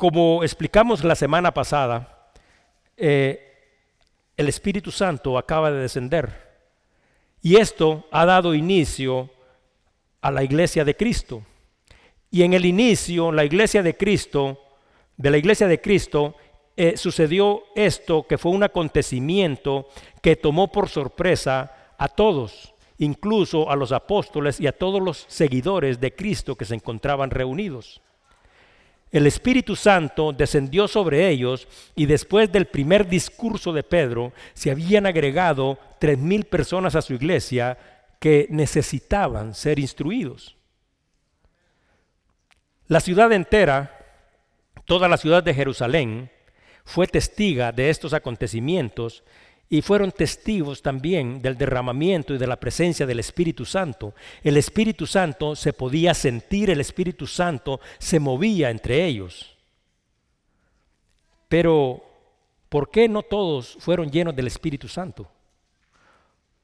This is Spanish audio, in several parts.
Como explicamos la semana pasada, eh, el Espíritu Santo acaba de descender y esto ha dado inicio a la iglesia de Cristo. Y en el inicio, la iglesia de Cristo, de la iglesia de Cristo, eh, sucedió esto que fue un acontecimiento que tomó por sorpresa a todos, incluso a los apóstoles y a todos los seguidores de Cristo que se encontraban reunidos. El Espíritu Santo descendió sobre ellos y después del primer discurso de Pedro se habían agregado tres mil personas a su iglesia que necesitaban ser instruidos. La ciudad entera, toda la ciudad de Jerusalén, fue testiga de estos acontecimientos y fueron testigos también del derramamiento y de la presencia del Espíritu Santo. El Espíritu Santo se podía sentir, el Espíritu Santo se movía entre ellos. Pero, ¿por qué no todos fueron llenos del Espíritu Santo?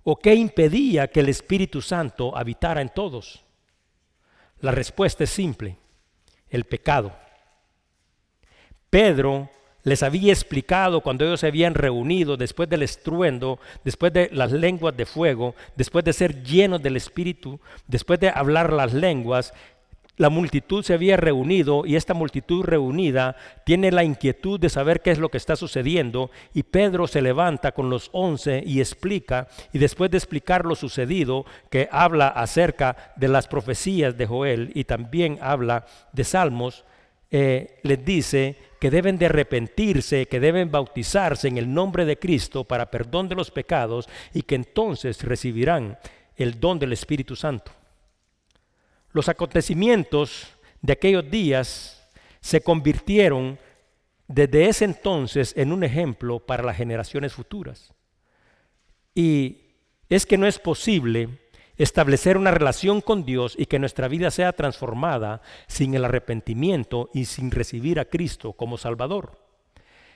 ¿O qué impedía que el Espíritu Santo habitara en todos? La respuesta es simple, el pecado. Pedro les había explicado cuando ellos se habían reunido después del estruendo, después de las lenguas de fuego, después de ser llenos del Espíritu, después de hablar las lenguas, la multitud se había reunido y esta multitud reunida tiene la inquietud de saber qué es lo que está sucediendo y Pedro se levanta con los once y explica y después de explicar lo sucedido que habla acerca de las profecías de Joel y también habla de Salmos, eh, les dice que deben de arrepentirse, que deben bautizarse en el nombre de Cristo para perdón de los pecados y que entonces recibirán el don del Espíritu Santo. Los acontecimientos de aquellos días se convirtieron desde ese entonces en un ejemplo para las generaciones futuras. Y es que no es posible establecer una relación con Dios y que nuestra vida sea transformada sin el arrepentimiento y sin recibir a Cristo como Salvador.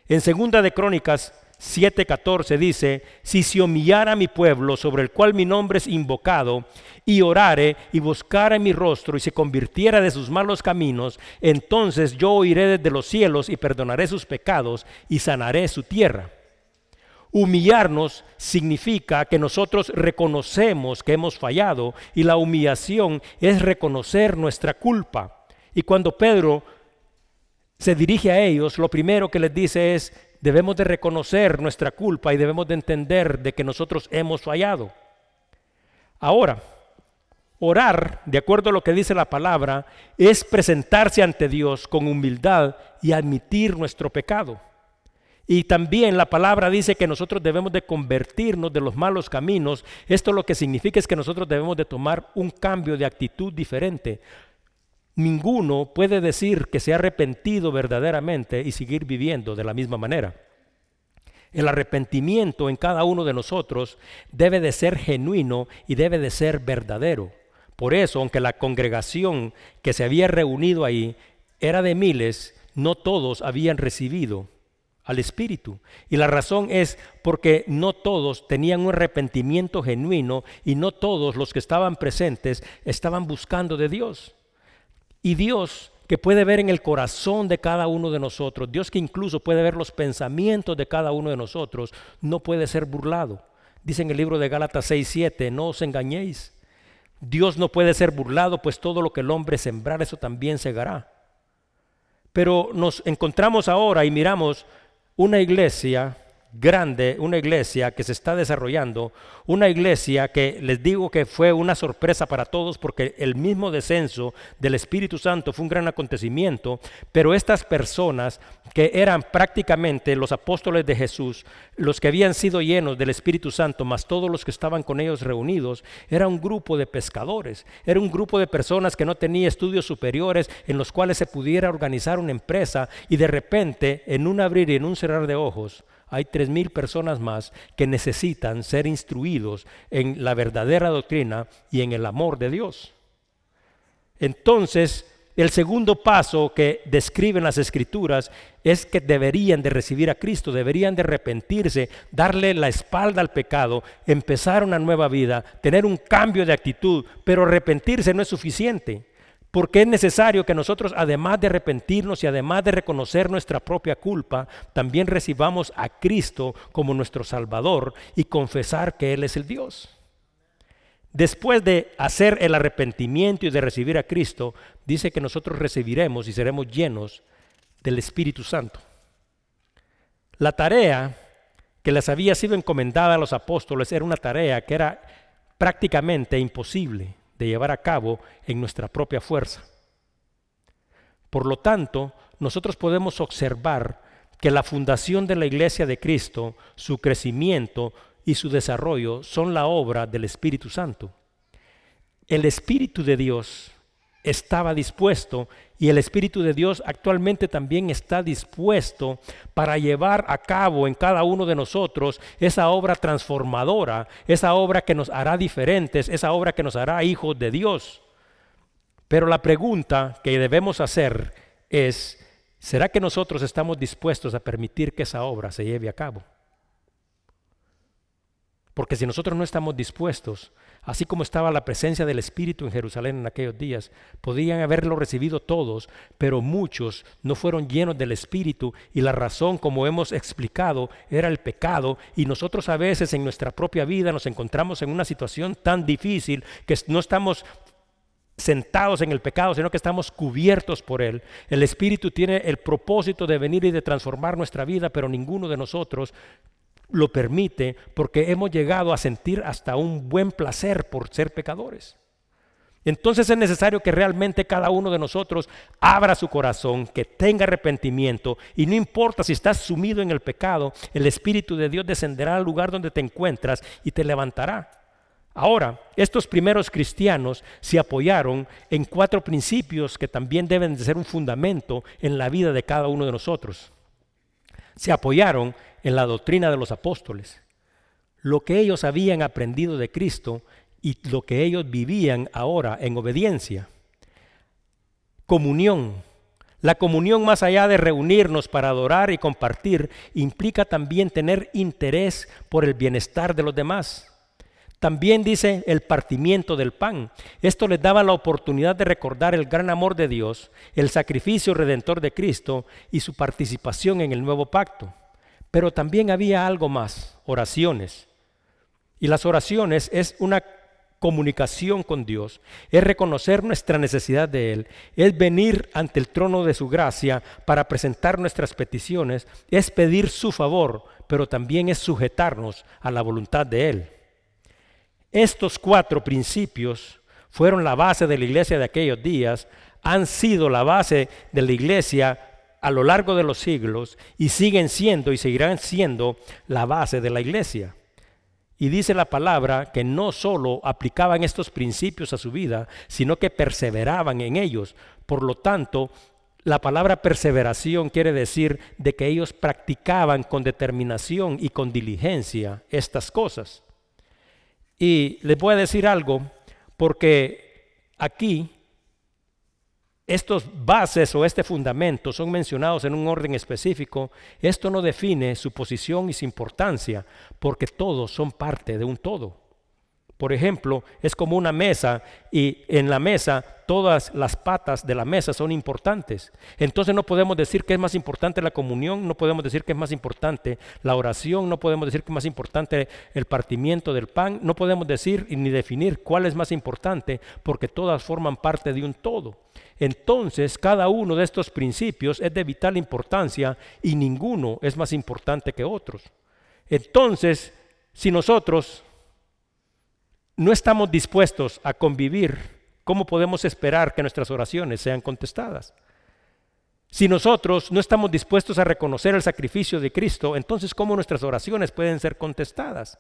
En segunda de Crónicas 7:14 dice, si se humillara mi pueblo sobre el cual mi nombre es invocado, y orare y buscare mi rostro y se convirtiera de sus malos caminos, entonces yo oiré desde los cielos y perdonaré sus pecados y sanaré su tierra. Humillarnos significa que nosotros reconocemos que hemos fallado y la humillación es reconocer nuestra culpa. Y cuando Pedro se dirige a ellos, lo primero que les dice es, debemos de reconocer nuestra culpa y debemos de entender de que nosotros hemos fallado. Ahora, orar, de acuerdo a lo que dice la palabra, es presentarse ante Dios con humildad y admitir nuestro pecado. Y también la palabra dice que nosotros debemos de convertirnos de los malos caminos. Esto lo que significa es que nosotros debemos de tomar un cambio de actitud diferente. Ninguno puede decir que se ha arrepentido verdaderamente y seguir viviendo de la misma manera. El arrepentimiento en cada uno de nosotros debe de ser genuino y debe de ser verdadero. Por eso, aunque la congregación que se había reunido ahí era de miles, no todos habían recibido al Espíritu. Y la razón es porque no todos tenían un arrepentimiento genuino y no todos los que estaban presentes estaban buscando de Dios. Y Dios que puede ver en el corazón de cada uno de nosotros, Dios que incluso puede ver los pensamientos de cada uno de nosotros, no puede ser burlado. Dice en el libro de Gálatas 6, 7, no os engañéis. Dios no puede ser burlado, pues todo lo que el hombre sembrar, eso también segará. Pero nos encontramos ahora y miramos una iglesia grande, una iglesia que se está desarrollando, una iglesia que les digo que fue una sorpresa para todos porque el mismo descenso del Espíritu Santo fue un gran acontecimiento, pero estas personas que eran prácticamente los apóstoles de Jesús, los que habían sido llenos del Espíritu Santo, más todos los que estaban con ellos reunidos, era un grupo de pescadores, era un grupo de personas que no tenía estudios superiores en los cuales se pudiera organizar una empresa y de repente en un abrir y en un cerrar de ojos, hay tres mil personas más que necesitan ser instruidos en la verdadera doctrina y en el amor de Dios. Entonces, el segundo paso que describen las escrituras es que deberían de recibir a Cristo, deberían de arrepentirse, darle la espalda al pecado, empezar una nueva vida, tener un cambio de actitud, pero arrepentirse no es suficiente. Porque es necesario que nosotros, además de arrepentirnos y además de reconocer nuestra propia culpa, también recibamos a Cristo como nuestro Salvador y confesar que Él es el Dios. Después de hacer el arrepentimiento y de recibir a Cristo, dice que nosotros recibiremos y seremos llenos del Espíritu Santo. La tarea que les había sido encomendada a los apóstoles era una tarea que era prácticamente imposible de llevar a cabo en nuestra propia fuerza. Por lo tanto, nosotros podemos observar que la fundación de la iglesia de Cristo, su crecimiento y su desarrollo son la obra del Espíritu Santo. El Espíritu de Dios estaba dispuesto y el Espíritu de Dios actualmente también está dispuesto para llevar a cabo en cada uno de nosotros esa obra transformadora, esa obra que nos hará diferentes, esa obra que nos hará hijos de Dios. Pero la pregunta que debemos hacer es, ¿será que nosotros estamos dispuestos a permitir que esa obra se lleve a cabo? Porque si nosotros no estamos dispuestos, así como estaba la presencia del Espíritu en Jerusalén en aquellos días, podían haberlo recibido todos, pero muchos no fueron llenos del Espíritu y la razón, como hemos explicado, era el pecado y nosotros a veces en nuestra propia vida nos encontramos en una situación tan difícil que no estamos sentados en el pecado, sino que estamos cubiertos por Él. El Espíritu tiene el propósito de venir y de transformar nuestra vida, pero ninguno de nosotros lo permite porque hemos llegado a sentir hasta un buen placer por ser pecadores. Entonces es necesario que realmente cada uno de nosotros abra su corazón, que tenga arrepentimiento y no importa si estás sumido en el pecado, el Espíritu de Dios descenderá al lugar donde te encuentras y te levantará. Ahora, estos primeros cristianos se apoyaron en cuatro principios que también deben de ser un fundamento en la vida de cada uno de nosotros. Se apoyaron en la doctrina de los apóstoles, lo que ellos habían aprendido de Cristo y lo que ellos vivían ahora en obediencia. Comunión. La comunión más allá de reunirnos para adorar y compartir implica también tener interés por el bienestar de los demás. También dice el partimiento del pan. Esto les daba la oportunidad de recordar el gran amor de Dios, el sacrificio redentor de Cristo y su participación en el nuevo pacto. Pero también había algo más, oraciones. Y las oraciones es una comunicación con Dios, es reconocer nuestra necesidad de Él, es venir ante el trono de su gracia para presentar nuestras peticiones, es pedir su favor, pero también es sujetarnos a la voluntad de Él. Estos cuatro principios fueron la base de la iglesia de aquellos días, han sido la base de la iglesia a lo largo de los siglos y siguen siendo y seguirán siendo la base de la iglesia. Y dice la palabra que no solo aplicaban estos principios a su vida, sino que perseveraban en ellos. Por lo tanto, la palabra perseveración quiere decir de que ellos practicaban con determinación y con diligencia estas cosas. Y les voy a decir algo, porque aquí estos bases o este fundamento son mencionados en un orden específico, esto no define su posición y su importancia, porque todos son parte de un todo. Por ejemplo, es como una mesa y en la mesa todas las patas de la mesa son importantes. Entonces no podemos decir que es más importante la comunión, no podemos decir que es más importante la oración, no podemos decir que es más importante el partimiento del pan, no podemos decir ni definir cuál es más importante porque todas forman parte de un todo. Entonces cada uno de estos principios es de vital importancia y ninguno es más importante que otros. Entonces, si nosotros no estamos dispuestos a convivir, ¿cómo podemos esperar que nuestras oraciones sean contestadas? Si nosotros no estamos dispuestos a reconocer el sacrificio de Cristo, entonces ¿cómo nuestras oraciones pueden ser contestadas?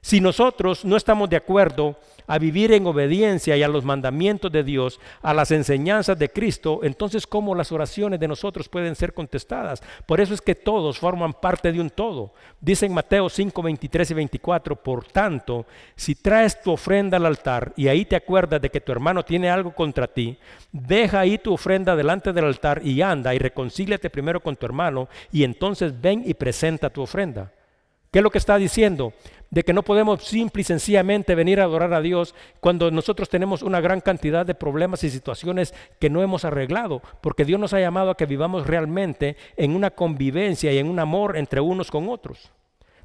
Si nosotros no estamos de acuerdo a vivir en obediencia y a los mandamientos de Dios, a las enseñanzas de Cristo, entonces ¿cómo las oraciones de nosotros pueden ser contestadas? Por eso es que todos forman parte de un todo. Dice en Mateo 5, 23 y 24, por tanto, si traes tu ofrenda al altar y ahí te acuerdas de que tu hermano tiene algo contra ti, deja ahí tu ofrenda delante del altar y anda y reconcíliate primero con tu hermano y entonces ven y presenta tu ofrenda. ¿Qué es lo que está diciendo? De que no podemos simple y sencillamente venir a adorar a Dios cuando nosotros tenemos una gran cantidad de problemas y situaciones que no hemos arreglado, porque Dios nos ha llamado a que vivamos realmente en una convivencia y en un amor entre unos con otros.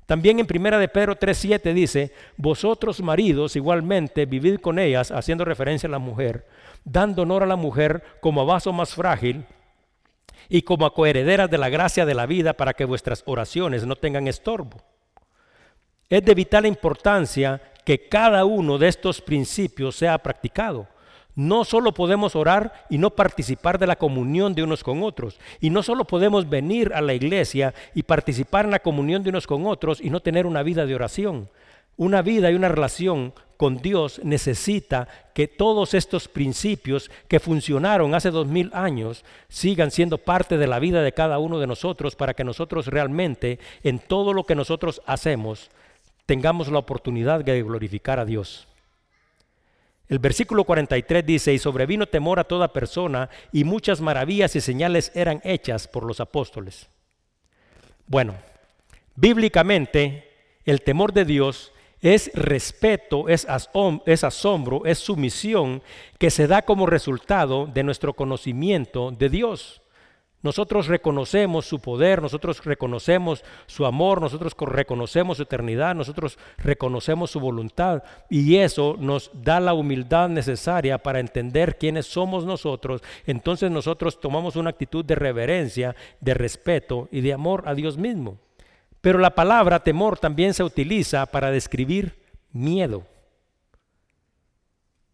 También en Primera de Pedro 3:7 dice, "Vosotros maridos igualmente vivid con ellas", haciendo referencia a la mujer, dando honor a la mujer como a vaso más frágil y como a coherederas de la gracia de la vida para que vuestras oraciones no tengan estorbo. Es de vital importancia que cada uno de estos principios sea practicado. No solo podemos orar y no participar de la comunión de unos con otros. Y no solo podemos venir a la iglesia y participar en la comunión de unos con otros y no tener una vida de oración. Una vida y una relación con Dios necesita que todos estos principios que funcionaron hace dos mil años sigan siendo parte de la vida de cada uno de nosotros para que nosotros realmente en todo lo que nosotros hacemos tengamos la oportunidad de glorificar a Dios. El versículo 43 dice, y sobrevino temor a toda persona, y muchas maravillas y señales eran hechas por los apóstoles. Bueno, bíblicamente el temor de Dios es respeto, es, asombro, es sumisión que se da como resultado de nuestro conocimiento de Dios. Nosotros reconocemos su poder, nosotros reconocemos su amor, nosotros reconocemos su eternidad, nosotros reconocemos su voluntad y eso nos da la humildad necesaria para entender quiénes somos nosotros. Entonces nosotros tomamos una actitud de reverencia, de respeto y de amor a Dios mismo. Pero la palabra temor también se utiliza para describir miedo.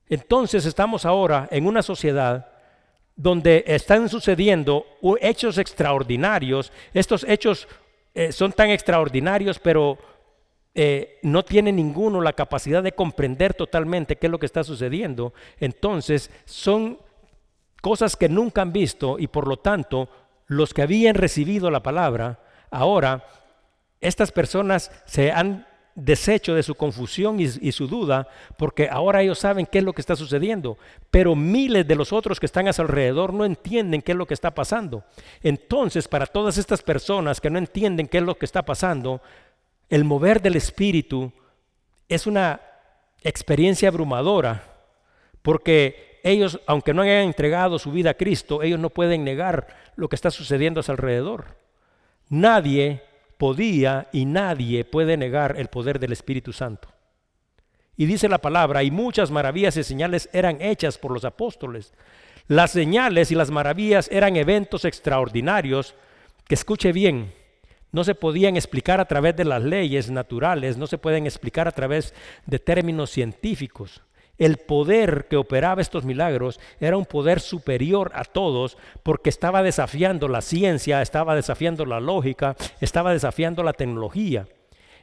Entonces estamos ahora en una sociedad donde están sucediendo hechos extraordinarios. Estos hechos eh, son tan extraordinarios, pero eh, no tiene ninguno la capacidad de comprender totalmente qué es lo que está sucediendo. Entonces son cosas que nunca han visto y por lo tanto los que habían recibido la palabra, ahora estas personas se han desecho de su confusión y, su duda, porque ahora ellos saben qué es lo que está sucediendo, pero miles de los otros que están a su alrededor no entienden qué es lo que está pasando. Entonces, para todas estas personas que no entienden qué es lo que está pasando, el mover del Espíritu es una experiencia abrumadora, porque ellos, aunque no hayan entregado su vida a Cristo, ellos no pueden negar lo que está sucediendo a su alrededor. Nadie podía y nadie puede negar el poder del Espíritu Santo. Y dice la palabra, y muchas maravillas y señales eran hechas por los apóstoles. Las señales y las maravillas eran eventos extraordinarios que escuche bien, no se podían explicar a través de las leyes naturales, no se pueden explicar a través de términos científicos. El poder que operaba estos milagros era un poder superior a todos porque estaba desafiando la ciencia, estaba desafiando la lógica, estaba desafiando la tecnología.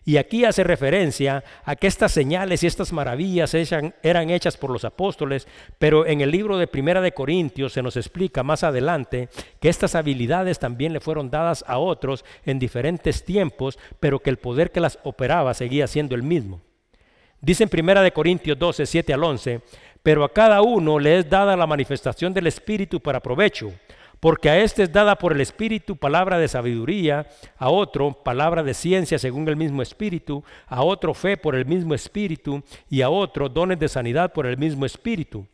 Y aquí hace referencia a que estas señales y estas maravillas eran hechas por los apóstoles, pero en el libro de Primera de Corintios se nos explica más adelante que estas habilidades también le fueron dadas a otros en diferentes tiempos, pero que el poder que las operaba seguía siendo el mismo. Dice en Primera de Corintios 12, 7 al 11, pero a cada uno le es dada la manifestación del Espíritu para provecho, porque a este es dada por el Espíritu palabra de sabiduría, a otro palabra de ciencia según el mismo Espíritu, a otro fe por el mismo Espíritu y a otro dones de sanidad por el mismo Espíritu.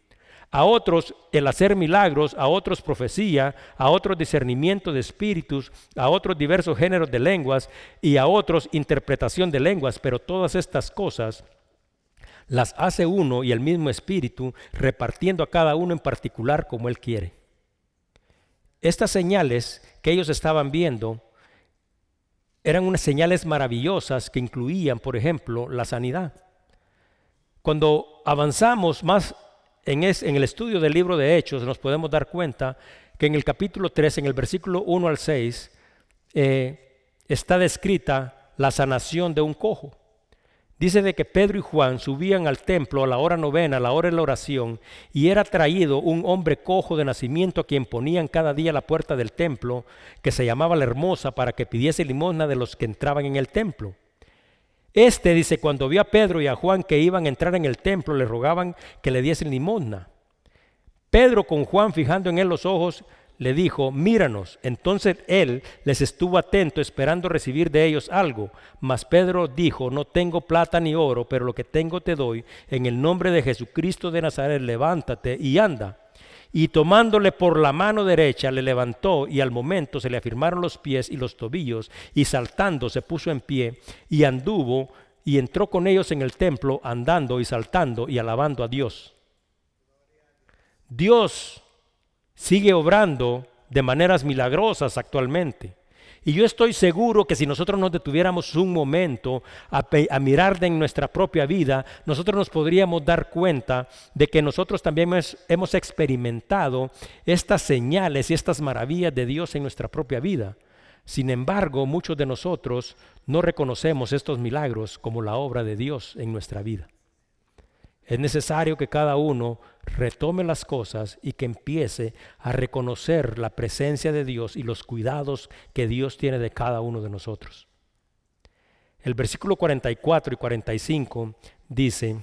A otros el hacer milagros, a otros profecía, a otros discernimiento de espíritus, a otros diversos géneros de lenguas y a otros interpretación de lenguas, pero todas estas cosas las hace uno y el mismo espíritu, repartiendo a cada uno en particular como él quiere. Estas señales que ellos estaban viendo eran unas señales maravillosas que incluían, por ejemplo, la sanidad. Cuando avanzamos más en, el estudio del libro de Hechos, nos podemos dar cuenta que en el capítulo 3, en el versículo 1 al 6, eh, está descrita la sanación de un cojo. Dice de que Pedro y Juan subían al templo a la hora novena, a la hora de la oración, y era traído un hombre cojo de nacimiento a quien ponían cada día la puerta del templo, que se llamaba la hermosa, para que pidiese limosna de los que entraban en el templo. Este dice, cuando vio a Pedro y a Juan que iban a entrar en el templo, le rogaban que le diesen limosna. Pedro con Juan fijando en él los ojos, le dijo, míranos. Entonces él les estuvo atento esperando recibir de ellos algo. Mas Pedro dijo, no tengo plata ni oro, pero lo que tengo te doy. En el nombre de Jesucristo de Nazaret, levántate y anda. Y tomándole por la mano derecha, le levantó y al momento se le afirmaron los pies y los tobillos, y saltando se puso en pie y anduvo y entró con ellos en el templo, andando y saltando y alabando a Dios. Dios sigue obrando de maneras milagrosas actualmente. Y yo estoy seguro que si nosotros nos detuviéramos un momento a, mirar en nuestra propia vida, nosotros nos podríamos dar cuenta de que nosotros también hemos experimentado estas señales y estas maravillas de Dios en nuestra propia vida. Sin embargo, muchos de nosotros no reconocemos estos milagros como la obra de Dios en nuestra vida. Es necesario que cada uno retome las cosas y que empiece a reconocer la presencia de Dios y los cuidados que Dios tiene de cada uno de nosotros. El versículo 44 y 45 dice,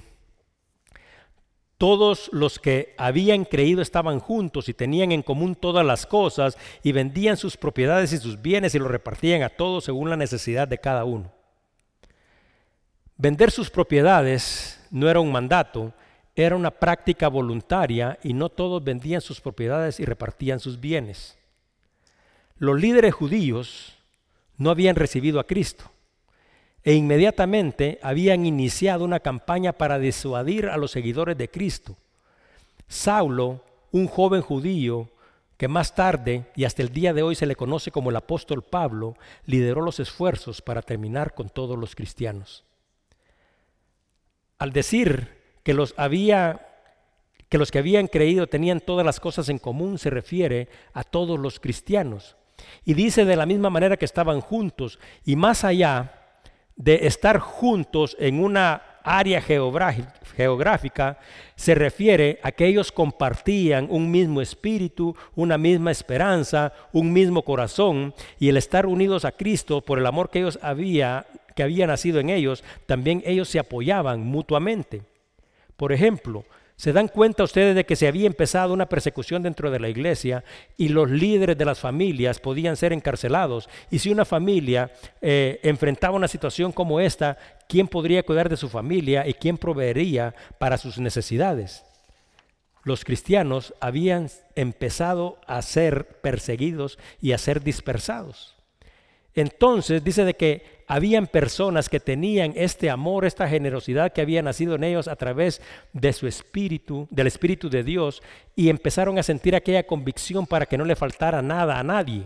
todos los que habían creído estaban juntos y tenían en común todas las cosas y vendían sus propiedades y sus bienes y los repartían a todos según la necesidad de cada uno. Vender sus propiedades no era un mandato, era una práctica voluntaria y no todos vendían sus propiedades y repartían sus bienes. Los líderes judíos no habían recibido a Cristo e inmediatamente habían iniciado una campaña para disuadir a los seguidores de Cristo. Saulo, un joven judío que más tarde y hasta el día de hoy se le conoce como el apóstol Pablo, lideró los esfuerzos para terminar con todos los cristianos. Al decir que los había que los que habían creído tenían todas las cosas en común se refiere a todos los cristianos. Y dice de la misma manera que estaban juntos y más allá de estar juntos en una área geográfica, se refiere a que ellos compartían un mismo espíritu, una misma esperanza, un mismo corazón y el estar unidos a Cristo por el amor que ellos había que había nacido en ellos, también ellos se apoyaban mutuamente. Por ejemplo, se dan cuenta ustedes de que se había empezado una persecución dentro de la iglesia y los líderes de las familias podían ser encarcelados. Y si una familia eh, enfrentaba una situación como esta, ¿quién podría cuidar de su familia y quién proveería para sus necesidades? Los cristianos habían empezado a ser perseguidos y a ser dispersados. Entonces dice de que habían personas que tenían este amor, esta generosidad que había nacido en ellos a través de su espíritu, del espíritu de Dios, y empezaron a sentir aquella convicción para que no le faltara nada a nadie.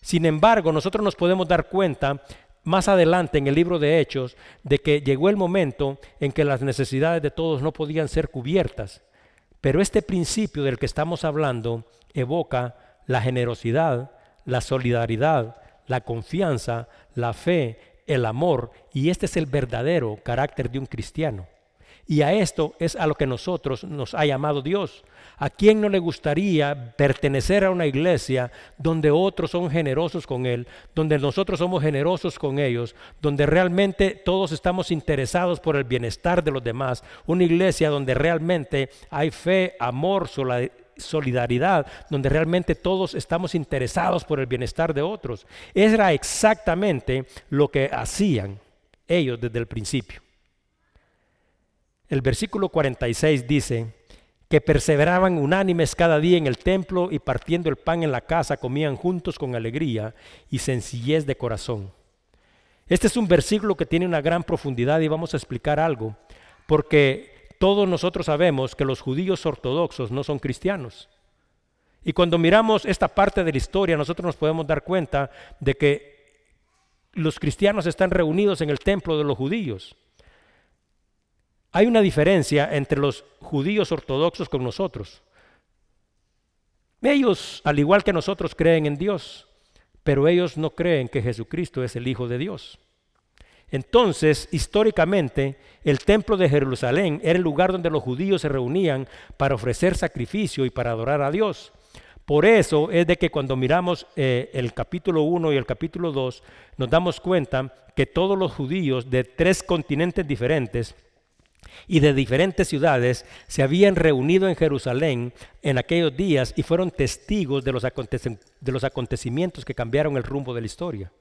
Sin embargo, nosotros nos podemos dar cuenta más adelante en el libro de Hechos de que llegó el momento en que las necesidades de todos no podían ser cubiertas. Pero este principio del que estamos hablando evoca la generosidad, la solidaridad, la confianza, la fe, el amor, y este es el verdadero carácter de un cristiano. Y a esto es a lo que nosotros nos ha llamado Dios. ¿A quién no le gustaría pertenecer a una iglesia donde otros son generosos con Él, donde nosotros somos generosos con ellos, donde realmente todos estamos interesados por el bienestar de los demás? Una iglesia donde realmente hay fe, amor, solidaridad, donde realmente todos estamos interesados por el bienestar de otros. Era exactamente lo que hacían ellos desde el principio. El versículo 46 dice que perseveraban unánimes cada día en el templo y partiendo el pan en la casa comían juntos con alegría y sencillez de corazón. Este es un versículo que tiene una gran profundidad y vamos a explicar algo, porque todos nosotros sabemos que los judíos ortodoxos no son cristianos. Y cuando miramos esta parte de la historia, nosotros nos podemos dar cuenta de que los cristianos están reunidos en el templo de los judíos. Hay una diferencia entre los judíos ortodoxos con nosotros. Ellos, al igual que nosotros, creen en Dios, pero ellos no creen que Jesucristo es el Hijo de Dios. Entonces, históricamente, el templo de Jerusalén era el lugar donde los judíos se reunían para ofrecer sacrificio y para adorar a Dios. Por eso es de que cuando miramos eh, el capítulo 1 y el capítulo 2, nos damos cuenta que todos los judíos de tres continentes diferentes y de diferentes ciudades se habían reunido en Jerusalén en aquellos días y fueron testigos de los, de los acontecimientos que cambiaron el rumbo de la historia.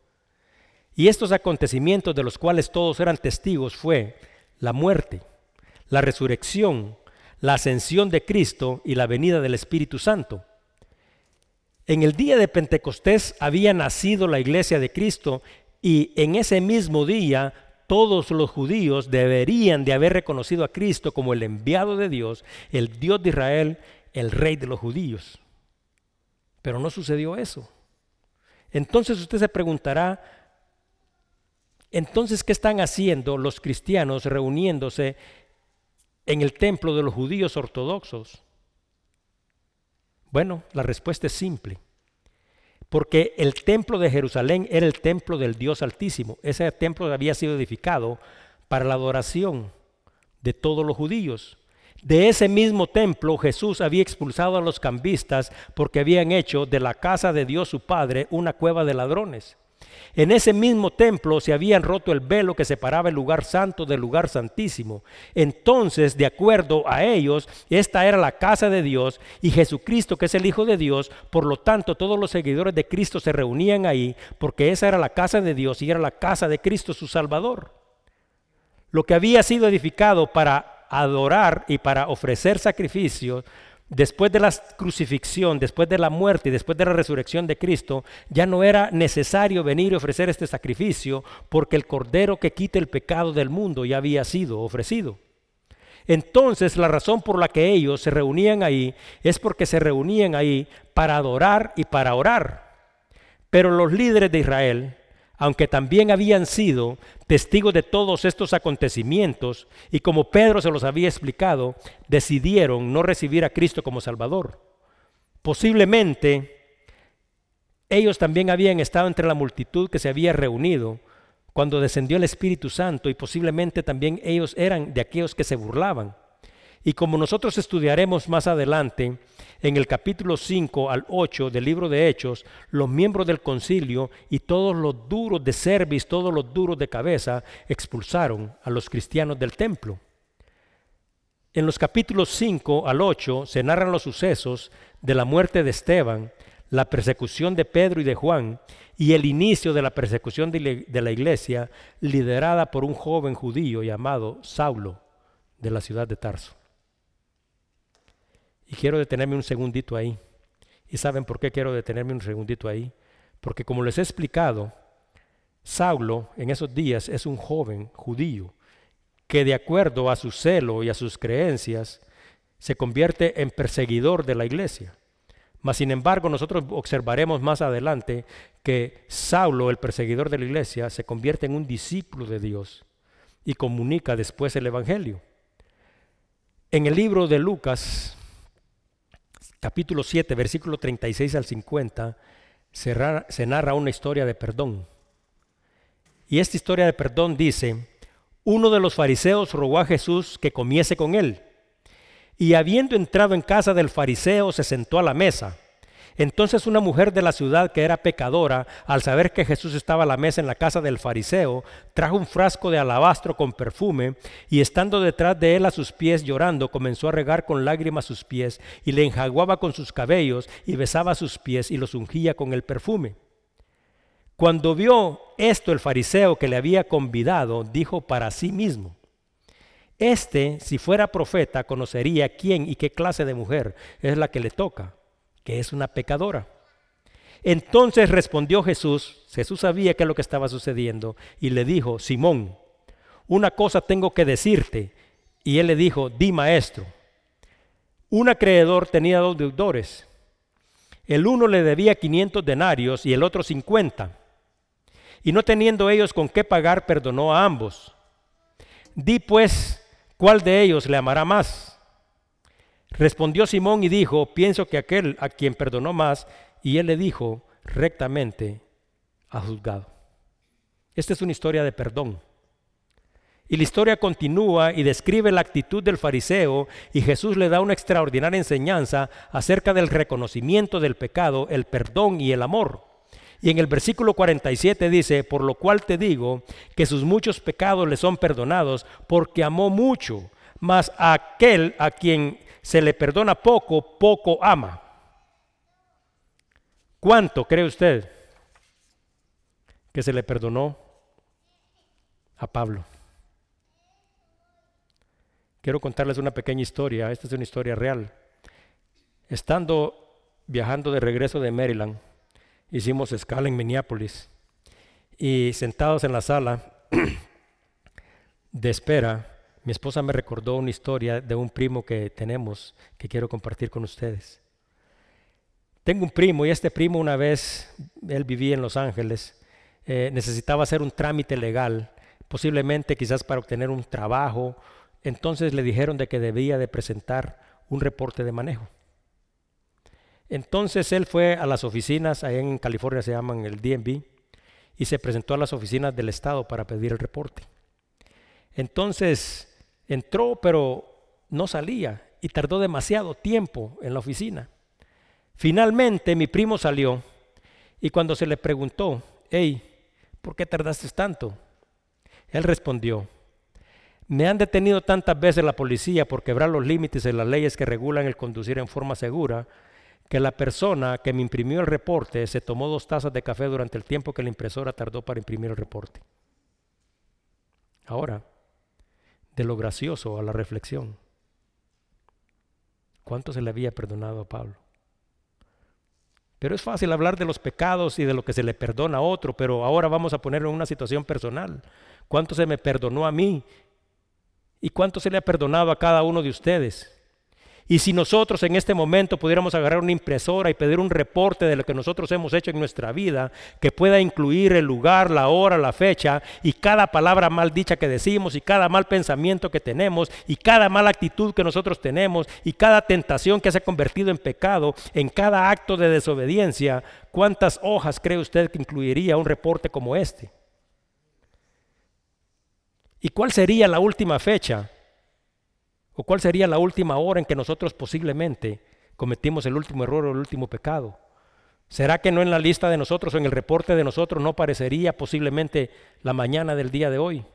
Y estos acontecimientos de los cuales todos eran testigos fue la muerte, la resurrección, la ascensión de Cristo y la venida del Espíritu Santo. En el día de Pentecostés había nacido la iglesia de Cristo y en ese mismo día todos los judíos deberían de haber reconocido a Cristo como el enviado de Dios, el Dios de Israel, el rey de los judíos. Pero no sucedió eso. Entonces usted se preguntará, entonces, ¿qué están haciendo los cristianos reuniéndose en el templo de los judíos ortodoxos? Bueno, la respuesta es simple porque el templo de Jerusalén era el templo del Dios Altísimo. Ese templo había sido edificado para la adoración de todos los judíos. De ese mismo templo Jesús había expulsado a los cambistas porque habían hecho de la casa de Dios su Padre una cueva de ladrones. En ese mismo templo se habían roto el velo que separaba el lugar santo del lugar santísimo. Entonces, de acuerdo a ellos, esta era la casa de Dios y Jesucristo, que es el Hijo de Dios, por lo tanto todos los seguidores de Cristo se reunían ahí porque esa era la casa de Dios y era la casa de Cristo su Salvador. Lo que había sido edificado para adorar y para ofrecer sacrificios después de la crucifixión, después de la muerte y después de la resurrección de Cristo, ya no era necesario venir y ofrecer este sacrificio porque el cordero que quita el pecado del mundo ya había sido ofrecido. Entonces la razón por la que ellos se reunían ahí es porque se reunían ahí para adorar y para orar. Pero los líderes de Israel aunque también habían sido testigos de todos estos acontecimientos y como Pedro se los había explicado, decidieron no recibir a Cristo como Salvador. Posiblemente ellos también habían estado entre la multitud que se había reunido cuando descendió el Espíritu Santo y posiblemente también ellos eran de aquellos que se burlaban. Y como nosotros estudiaremos más adelante, en el capítulo 5 al 8 del libro de Hechos, los miembros del concilio y todos los duros de cerviz, todos los duros de cabeza, expulsaron a los cristianos del templo. En los capítulos 5 al 8 se narran los sucesos de la muerte de Esteban, la persecución de Pedro y de Juan y el inicio de la persecución de la iglesia liderada por un joven judío llamado Saulo de la ciudad de Tarso. Y quiero detenerme un segundito ahí. ¿Y saben por qué quiero detenerme un segundito ahí? Porque como les he explicado, Saulo en esos días es un joven judío que de acuerdo a su celo y a sus creencias se convierte en perseguidor de la iglesia. Mas sin embargo nosotros observaremos más adelante que Saulo, el perseguidor de la iglesia, se convierte en un discípulo de Dios y comunica después el Evangelio. En el libro de Lucas, capítulo 7, versículo 36 al 50, se, narra una historia de perdón. Y esta historia de perdón dice, uno de los fariseos rogó a Jesús que comiese con él. Y habiendo entrado en casa del fariseo, se sentó a la mesa. Entonces una mujer de la ciudad que era pecadora, al saber que Jesús estaba a la mesa en la casa del fariseo, trajo un frasco de alabastro con perfume y estando detrás de él a sus pies llorando, comenzó a regar con lágrimas sus pies y le enjaguaba con sus cabellos y besaba sus pies y los ungía con el perfume. Cuando vio esto el fariseo que le había convidado, dijo para sí mismo, este, si fuera profeta, conocería quién y qué clase de mujer es la que le toca que es una pecadora. Entonces respondió Jesús, Jesús sabía qué es lo que estaba sucediendo, y le dijo, Simón, una cosa tengo que decirte. Y él le dijo, di maestro. Un acreedor tenía dos deudores. El uno le debía 500 denarios y el otro 50. Y no teniendo ellos con qué pagar, perdonó a ambos. Di pues, ¿cuál de ellos le amará más? Respondió Simón y dijo, pienso que aquel a quien perdonó más, y él le dijo, rectamente ha juzgado. Esta es una historia de perdón. Y la historia continúa y describe la actitud del fariseo y Jesús le da una extraordinaria enseñanza acerca del reconocimiento del pecado, el perdón y el amor. Y en el versículo 47 dice, por lo cual te digo que sus muchos pecados le son perdonados porque amó mucho mas aquel a quien se le perdona poco, poco ama. ¿Cuánto cree usted que se le perdonó a Pablo? Quiero contarles una pequeña historia, esta es una historia real. Estando viajando de regreso de Maryland, hicimos escala en Minneapolis y sentados en la sala de espera, mi esposa me recordó una historia de un primo que tenemos que quiero compartir con ustedes. Tengo un primo y este primo una vez, él vivía en Los Ángeles, eh, necesitaba hacer un trámite legal, posiblemente quizás para obtener un trabajo, entonces le dijeron de que debía de presentar un reporte de manejo. Entonces él fue a las oficinas, ahí en California se llaman el DMV, y se presentó a las oficinas del Estado para pedir el reporte. Entonces entró, pero no salía y tardó demasiado tiempo en la oficina. Finalmente mi primo salió y cuando se le preguntó, hey, ¿por qué tardaste tanto? Él respondió, me han detenido tantas veces la policía por quebrar los límites de las leyes que regulan el conducir en forma segura, que la persona que me imprimió el reporte se tomó dos tazas de café durante el tiempo que la impresora tardó para imprimir el reporte. Ahora, de lo gracioso a la reflexión. ¿Cuánto se le había perdonado a Pablo? Pero es fácil hablar de los pecados y de lo que se le perdona a otro, pero ahora vamos a ponerlo en una situación personal. ¿Cuánto se me perdonó a mí? ¿Y cuánto se le ha perdonado a cada uno de ustedes? Y si nosotros en este momento pudiéramos agarrar una impresora y pedir un reporte de lo que nosotros hemos hecho en nuestra vida, que pueda incluir el lugar, la hora, la fecha y cada palabra mal dicha que decimos y cada mal pensamiento que tenemos y cada mala actitud que nosotros tenemos y cada tentación que se ha convertido en pecado, en cada acto de desobediencia, ¿cuántas hojas cree usted que incluiría un reporte como este? ¿Y cuál sería la última fecha ¿O cuál sería la última hora en que nosotros posiblemente cometimos el último error o el último pecado? ¿Será que no en la lista de nosotros o en el reporte de nosotros no aparecería posiblemente la mañana del día de hoy?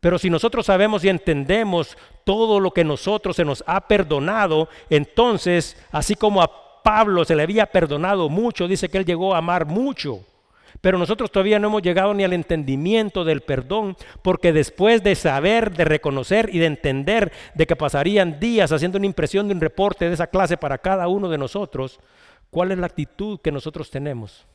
Pero si nosotros sabemos y entendemos todo lo que nosotros se nos ha perdonado, entonces, así como a Pablo se le había perdonado mucho, dice que él llegó a amar mucho. Pero nosotros todavía no hemos llegado ni al entendimiento del perdón, porque después de saber, de reconocer y de entender de que pasarían días haciendo una impresión de un reporte de esa clase para cada uno de nosotros, ¿cuál es la actitud que nosotros tenemos?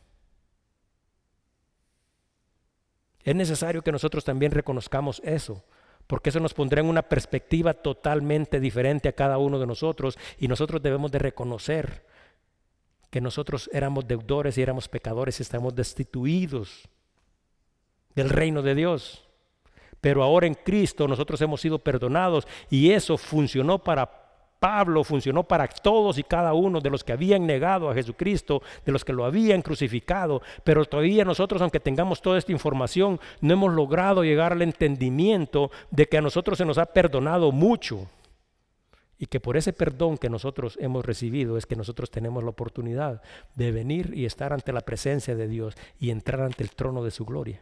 Es necesario que nosotros también reconozcamos eso, porque eso nos pondrá en una perspectiva totalmente diferente a cada uno de nosotros y nosotros debemos de reconocer que nosotros éramos deudores y éramos pecadores y estamos destituidos del reino de Dios. Pero ahora en Cristo nosotros hemos sido perdonados y eso funcionó para Pablo, funcionó para todos y cada uno de los que habían negado a Jesucristo, de los que lo habían crucificado. Pero todavía nosotros, aunque tengamos toda esta información, no hemos logrado llegar al entendimiento de que a nosotros se nos ha perdonado mucho. Y que por ese perdón que nosotros hemos recibido es que nosotros tenemos la oportunidad de venir y estar ante la presencia de Dios y entrar ante el trono de su gloria.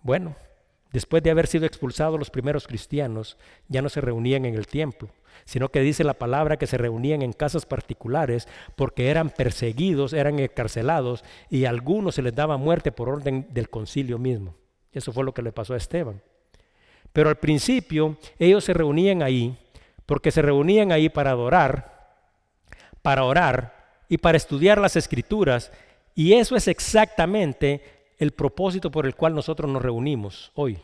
Bueno, después de haber sido expulsados los primeros cristianos, ya no se reunían en el templo, sino que dice la palabra que se reunían en casas particulares porque eran perseguidos, eran encarcelados y a algunos se les daba muerte por orden del concilio mismo. Eso fue lo que le pasó a Esteban. Pero al principio ellos se reunían ahí porque se reunían ahí para adorar, para orar y para estudiar las escrituras. Y eso es exactamente el propósito por el cual nosotros nos reunimos hoy.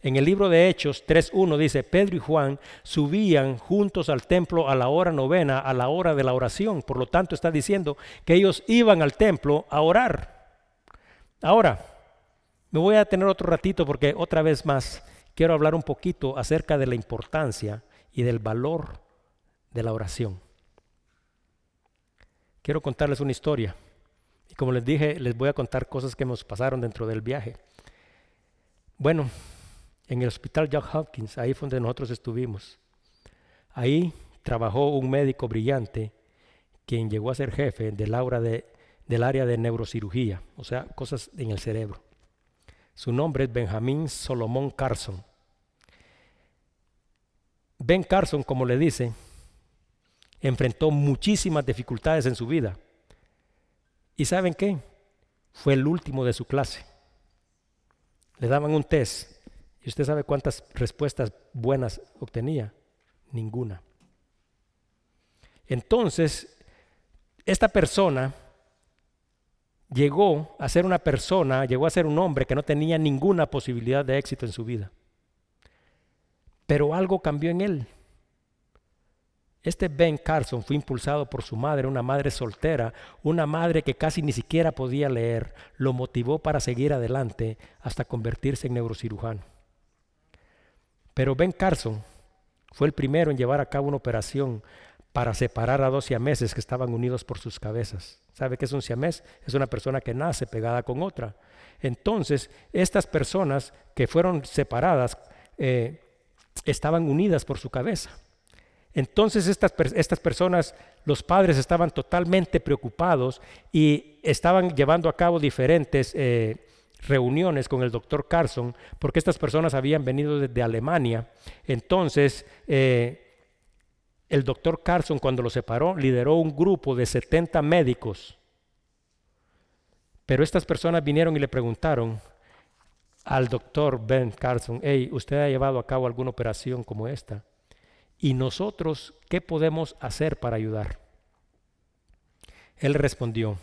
En el libro de Hechos 3.1 dice, Pedro y Juan subían juntos al templo a la hora novena, a la hora de la oración. Por lo tanto está diciendo que ellos iban al templo a orar. Ahora, me voy a tener otro ratito porque otra vez más quiero hablar un poquito acerca de la importancia y del valor de la oración. Quiero contarles una historia. Y como les dije, les voy a contar cosas que nos pasaron dentro del viaje. Bueno, en el hospital John Hopkins, ahí fue donde nosotros estuvimos. Ahí trabajó un médico brillante, quien llegó a ser jefe del, del área de neurocirugía, o sea, cosas en el cerebro. Su nombre es Benjamín Solomón Carson. Ben Carson, como le dice, enfrentó muchísimas dificultades en su vida. ¿Y saben qué? Fue el último de su clase. Le daban un test y usted sabe cuántas respuestas buenas obtenía. Ninguna. Entonces, esta persona llegó a ser una persona, llegó a ser un hombre que no tenía ninguna posibilidad de éxito en su vida. Pero algo cambió en él. Este Ben Carson fue impulsado por su madre, una madre soltera, una madre que casi ni siquiera podía leer, lo motivó para seguir adelante hasta convertirse en neurocirujano. Pero Ben Carson fue el primero en llevar a cabo una operación para separar a dos siameses que estaban unidos por sus cabezas. ¿Sabe qué es un siamés? Es una persona que nace pegada con otra. Entonces, estas personas que fueron separadas eh, estaban unidas por su cabeza. Entonces estas, estas, personas, los padres estaban totalmente preocupados y estaban llevando a cabo diferentes eh, reuniones con el doctor Carson porque estas personas habían venido desde Alemania. Entonces, eh, el doctor Carson cuando lo separó lideró un grupo de 70 médicos. Pero estas personas vinieron y le preguntaron al doctor Ben Carson, hey, ¿usted ha llevado a cabo alguna operación como esta? ¿Y nosotros qué podemos hacer para ayudar? Él respondió,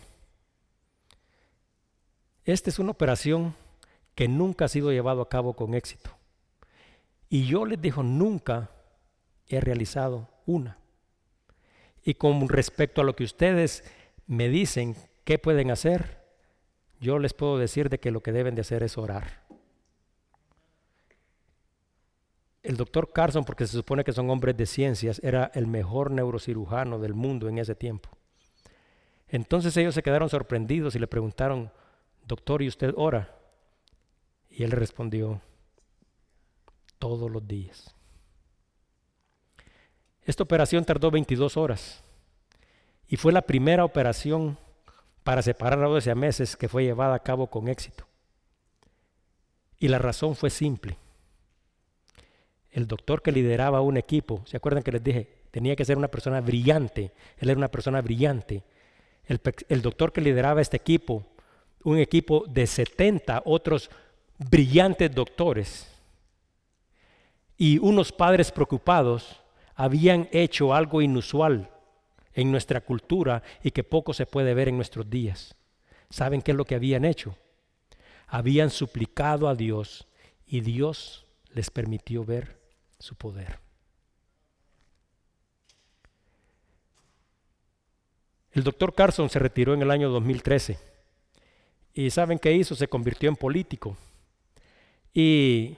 esta es una operación que nunca ha sido llevado a cabo con éxito. Y yo les dijo, nunca he realizado una. Y con respecto a lo que ustedes me dicen qué pueden hacer, yo les puedo decir de que lo que deben de hacer es orar. El doctor Carson, porque se supone que son hombres de ciencias, era el mejor neurocirujano del mundo en ese tiempo. Entonces ellos se quedaron sorprendidos y le preguntaron, doctor, ¿y usted ora? Y él respondió, todos los días. Esta operación tardó 22 horas y fue la primera operación para separar a 12 meses que fue llevada a cabo con éxito. Y la razón fue simple. El doctor que lideraba un equipo, ¿se acuerdan que les dije? Tenía que ser una persona brillante. Él era una persona brillante. El, el doctor que lideraba este equipo, un equipo de 70 otros brillantes doctores y unos padres preocupados, habían hecho algo inusual en nuestra cultura y que poco se puede ver en nuestros días. ¿Saben qué es lo que habían hecho? Habían suplicado a Dios y Dios les permitió ver su poder. El doctor Carson se retiró en el año 2013 y ¿saben qué hizo? Se convirtió en político y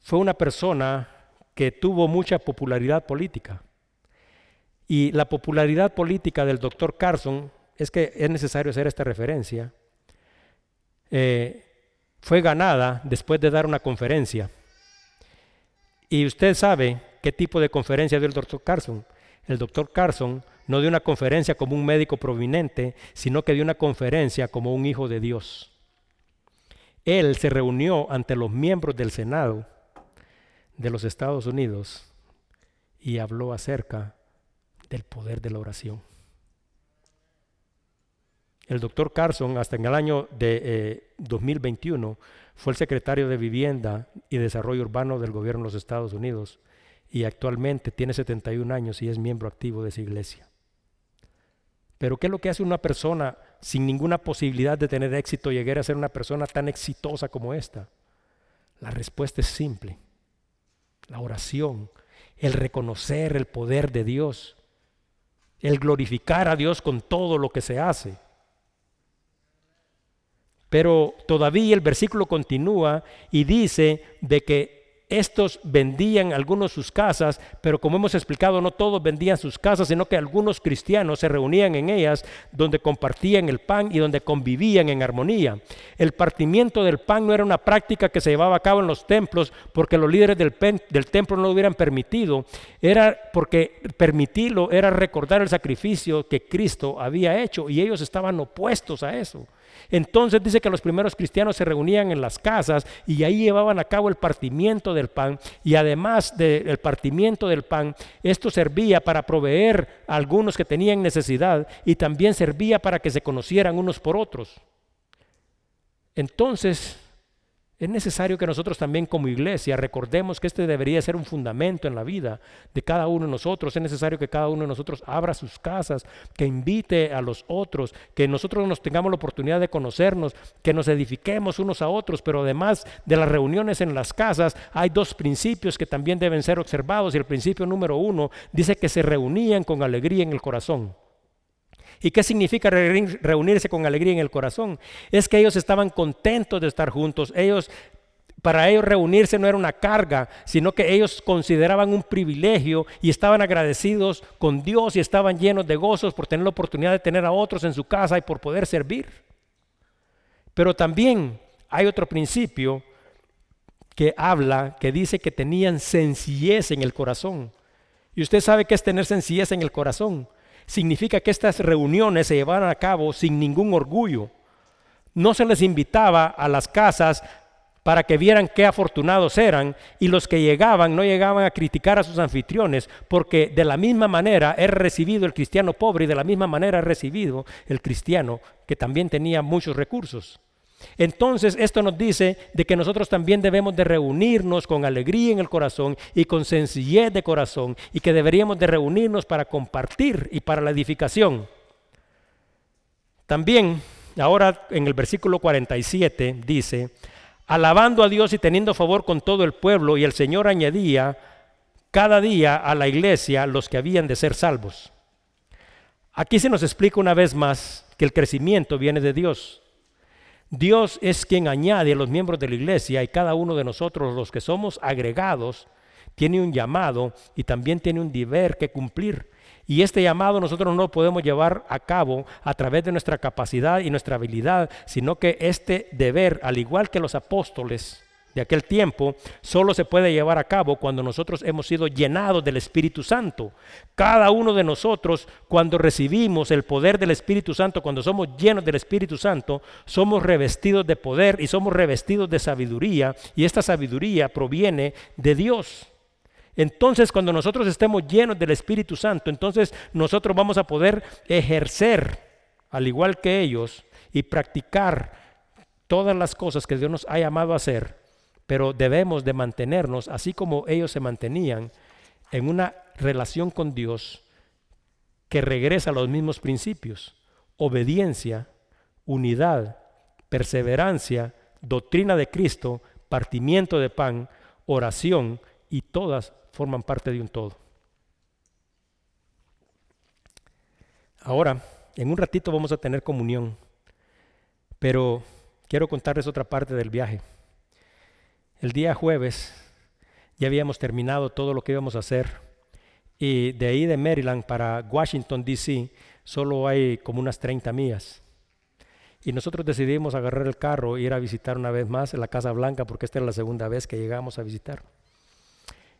fue una persona que tuvo mucha popularidad política. Y la popularidad política del doctor Carson, es que es necesario hacer esta referencia, eh, fue ganada después de dar una conferencia. Y usted sabe qué tipo de conferencia dio el doctor Carson. El doctor Carson no dio una conferencia como un médico prominente, sino que dio una conferencia como un hijo de Dios. Él se reunió ante los miembros del Senado de los Estados Unidos y habló acerca del poder de la oración. El doctor Carson, hasta en el año de 2021, eh, fue el secretario de Vivienda y Desarrollo Urbano del gobierno de los Estados Unidos y actualmente tiene 71 años y es miembro activo de esa iglesia. Pero ¿qué es lo que hace una persona sin ninguna posibilidad de tener éxito llegar a ser una persona tan exitosa como esta? La respuesta es simple la oración, el reconocer el poder de Dios, el glorificar a Dios con todo lo que se hace. Pero todavía el versículo continúa y dice de que estos vendían algunos sus casas, pero como hemos explicado, no todos vendían sus casas, sino que algunos cristianos se reunían en ellas donde compartían el pan y donde convivían en armonía. El partimiento del pan no era una práctica que se llevaba a cabo en los templos porque los líderes del, del templo no lo hubieran permitido, era porque permitirlo era recordar el sacrificio que Cristo había hecho y ellos estaban opuestos a eso. Entonces dice que los primeros cristianos se reunían en las casas y ahí llevaban a cabo el partimiento del pan. Y además del partimiento del pan, esto servía para proveer a algunos que tenían necesidad y también servía para que se conocieran unos por otros. Entonces, es necesario que nosotros también como iglesia recordemos que este debería ser un fundamento en la vida de cada uno de nosotros. Es necesario que cada uno de nosotros abra sus casas, que invite a los otros, que nosotros nos tengamos la oportunidad de conocernos, que nos edifiquemos unos a otros. Pero además de las reuniones en las casas, hay dos principios que también deben ser observados. Y el principio número uno dice que se reunían con alegría en el corazón. ¿Y qué significa reunirse con alegría en el corazón? Es que ellos estaban contentos de estar juntos. Ellos para ellos reunirse no era una carga, sino que ellos consideraban un privilegio y estaban agradecidos con Dios y estaban llenos de gozos por tener la oportunidad de tener a otros en su casa y por poder servir. Pero también hay otro principio que habla, que dice que tenían sencillez en el corazón. Y usted sabe qué es tener sencillez en el corazón significa que estas reuniones se llevaban a cabo sin ningún orgullo. No se les invitaba a las casas para que vieran qué afortunados eran y los que llegaban no llegaban a criticar a sus anfitriones porque de la misma manera era recibido el cristiano pobre y de la misma manera ha recibido el cristiano que también tenía muchos recursos. Entonces esto nos dice de que nosotros también debemos de reunirnos con alegría en el corazón y con sencillez de corazón y que deberíamos de reunirnos para compartir y para la edificación. También ahora en el versículo 47 dice, alabando a Dios y teniendo favor con todo el pueblo y el Señor añadía cada día a la iglesia los que habían de ser salvos. Aquí se nos explica una vez más que el crecimiento viene de Dios. Dios es quien añade a los miembros de la iglesia y cada uno de nosotros, los que somos agregados, tiene un llamado y también tiene un deber que cumplir. Y este llamado nosotros no lo podemos llevar a cabo a través de nuestra capacidad y nuestra habilidad, sino que este deber, al igual que los apóstoles, de aquel tiempo solo se puede llevar a cabo cuando nosotros hemos sido llenados del Espíritu Santo. Cada uno de nosotros, cuando recibimos el poder del Espíritu Santo, cuando somos llenos del Espíritu Santo, somos revestidos de poder y somos revestidos de sabiduría, y esta sabiduría proviene de Dios. Entonces, cuando nosotros estemos llenos del Espíritu Santo, entonces nosotros vamos a poder ejercer, al igual que ellos, y practicar todas las cosas que Dios nos ha llamado a hacer pero debemos de mantenernos, así como ellos se mantenían, en una relación con Dios que regresa a los mismos principios, obediencia, unidad, perseverancia, doctrina de Cristo, partimiento de pan, oración, y todas forman parte de un todo. Ahora, en un ratito vamos a tener comunión, pero quiero contarles otra parte del viaje. El día jueves ya habíamos terminado todo lo que íbamos a hacer y de ahí de Maryland para Washington, D.C., solo hay como unas 30 millas. Y nosotros decidimos agarrar el carro e ir a visitar una vez más la Casa Blanca porque esta es la segunda vez que llegamos a visitar.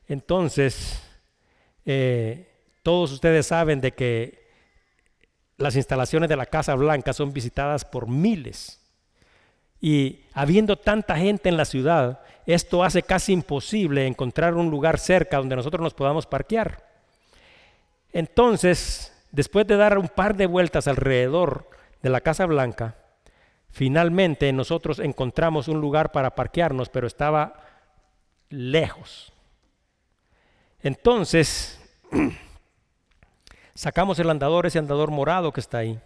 Entonces, eh, todos ustedes saben de que las instalaciones de la Casa Blanca son visitadas por miles. Y habiendo tanta gente en la ciudad, esto hace casi imposible encontrar un lugar cerca donde nosotros nos podamos parquear. Entonces, después de dar un par de vueltas alrededor de la Casa Blanca, finalmente nosotros encontramos un lugar para parquearnos, pero estaba lejos. Entonces, sacamos el andador, ese andador morado que está ahí,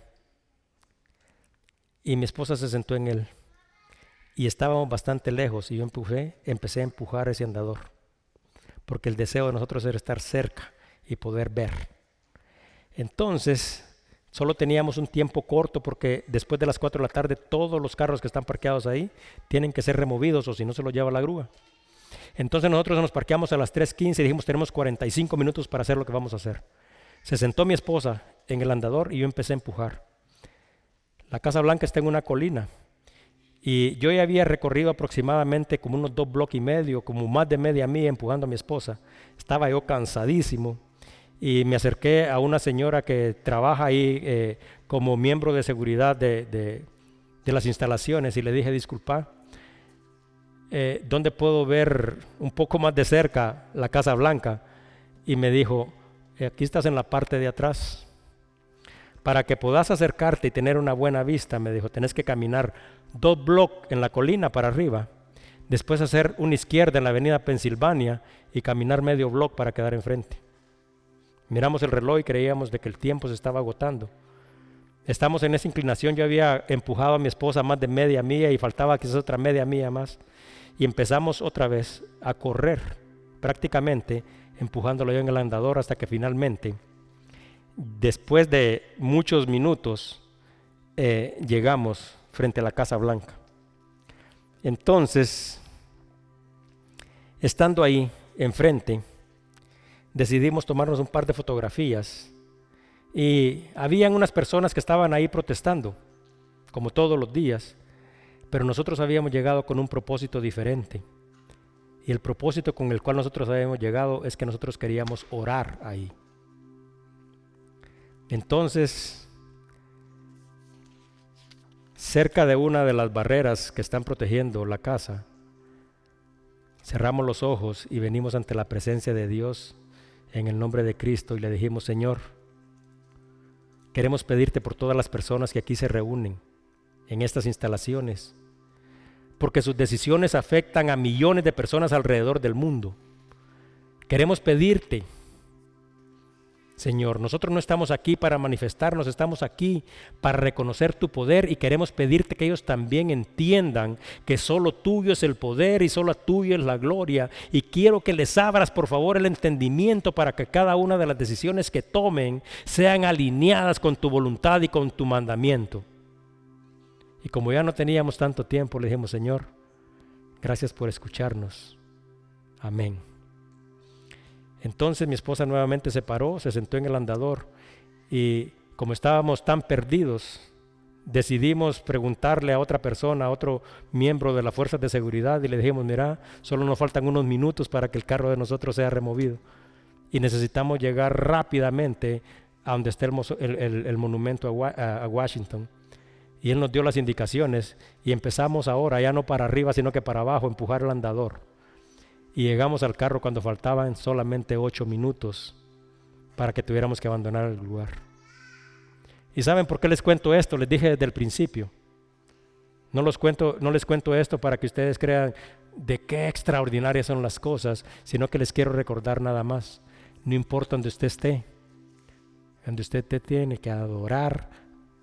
y mi esposa se sentó en él y estábamos bastante lejos y yo empujé, empecé a empujar ese andador, porque el deseo de nosotros era estar cerca y poder ver. Entonces, solo teníamos un tiempo corto porque después de las 4 de la tarde todos los carros que están parqueados ahí tienen que ser removidos o si no se los lleva la grúa. Entonces nosotros nos parqueamos a las 3.15 y dijimos tenemos 45 minutos para hacer lo que vamos a hacer. Se sentó mi esposa en el andador y yo empecé a empujar. La Casa Blanca está en una colina y yo ya había recorrido aproximadamente como unos dos bloques y medio, como más de media mía empujando a mi esposa. Estaba yo cansadísimo y me acerqué a una señora que trabaja ahí eh, como miembro de seguridad de, de las instalaciones y le dije, disculpa, eh, ¿dónde puedo ver un poco más de cerca la Casa Blanca? Y me dijo, eh, aquí estás en la parte de atrás. Para que puedas acercarte y tener una buena vista, me dijo, tenés que caminar dos bloques en la colina para arriba, después hacer una izquierda en la avenida Pensilvania y caminar medio bloque para quedar enfrente. Miramos el reloj y creíamos de que el tiempo se estaba agotando. Estamos en esa inclinación, yo había empujado a mi esposa más de media mía y faltaba quizás otra media mía más. Y empezamos otra vez a correr, prácticamente empujándolo yo en el andador hasta que finalmente, después de muchos minutos, eh, llegamos frente a la Casa Blanca. Entonces, estando ahí enfrente, decidimos tomarnos un par de fotografías y habían unas personas que estaban ahí protestando, como todos los días, pero nosotros habíamos llegado con un propósito diferente. Y el propósito con el cual nosotros habíamos llegado es que nosotros queríamos orar ahí. Entonces, cerca de una de las barreras que están protegiendo la casa, cerramos los ojos y venimos ante la presencia de Dios en el nombre de Cristo y le dijimos, Señor, Queremos pedirte por todas las personas que aquí se reúnen en estas instalaciones, porque sus decisiones afectan a millones de personas alrededor del mundo. Queremos pedirte Señor, nosotros no estamos aquí para manifestarnos, estamos aquí para reconocer tu poder y queremos pedirte que ellos también entiendan que solo tuyo es el poder y solo tuyo es la gloria. Y quiero que les abras, por favor, el entendimiento para que cada una de las decisiones que tomen sean alineadas con tu voluntad y con tu mandamiento. Y como ya no teníamos tanto tiempo, le dijimos, Señor, gracias por escucharnos. Amén. Entonces mi esposa nuevamente se paró, se sentó en el andador y como estábamos tan perdidos, decidimos preguntarle a otra persona, a otro miembro de las fuerzas de seguridad y le dijimos, mira, solo nos faltan unos minutos para que el carro de nosotros sea removido y necesitamos llegar rápidamente a donde esté el, monumento a Washington. Y él nos dio las indicaciones y empezamos ahora, ya no para arriba, sino que para abajo, empujar el andador y llegamos al carro cuando faltaban solamente ocho minutos para que tuviéramos que abandonar el lugar. ¿Y saben por qué les cuento esto? Les dije desde el principio. No, los cuento, no les cuento esto para que ustedes crean de qué extraordinarias son las cosas, sino que les quiero recordar nada más. No importa donde usted esté, donde usted te tiene que adorar,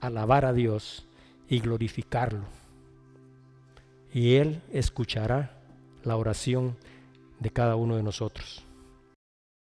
alabar a Dios y glorificarlo. Y Él escuchará la oración de cada uno de nosotros.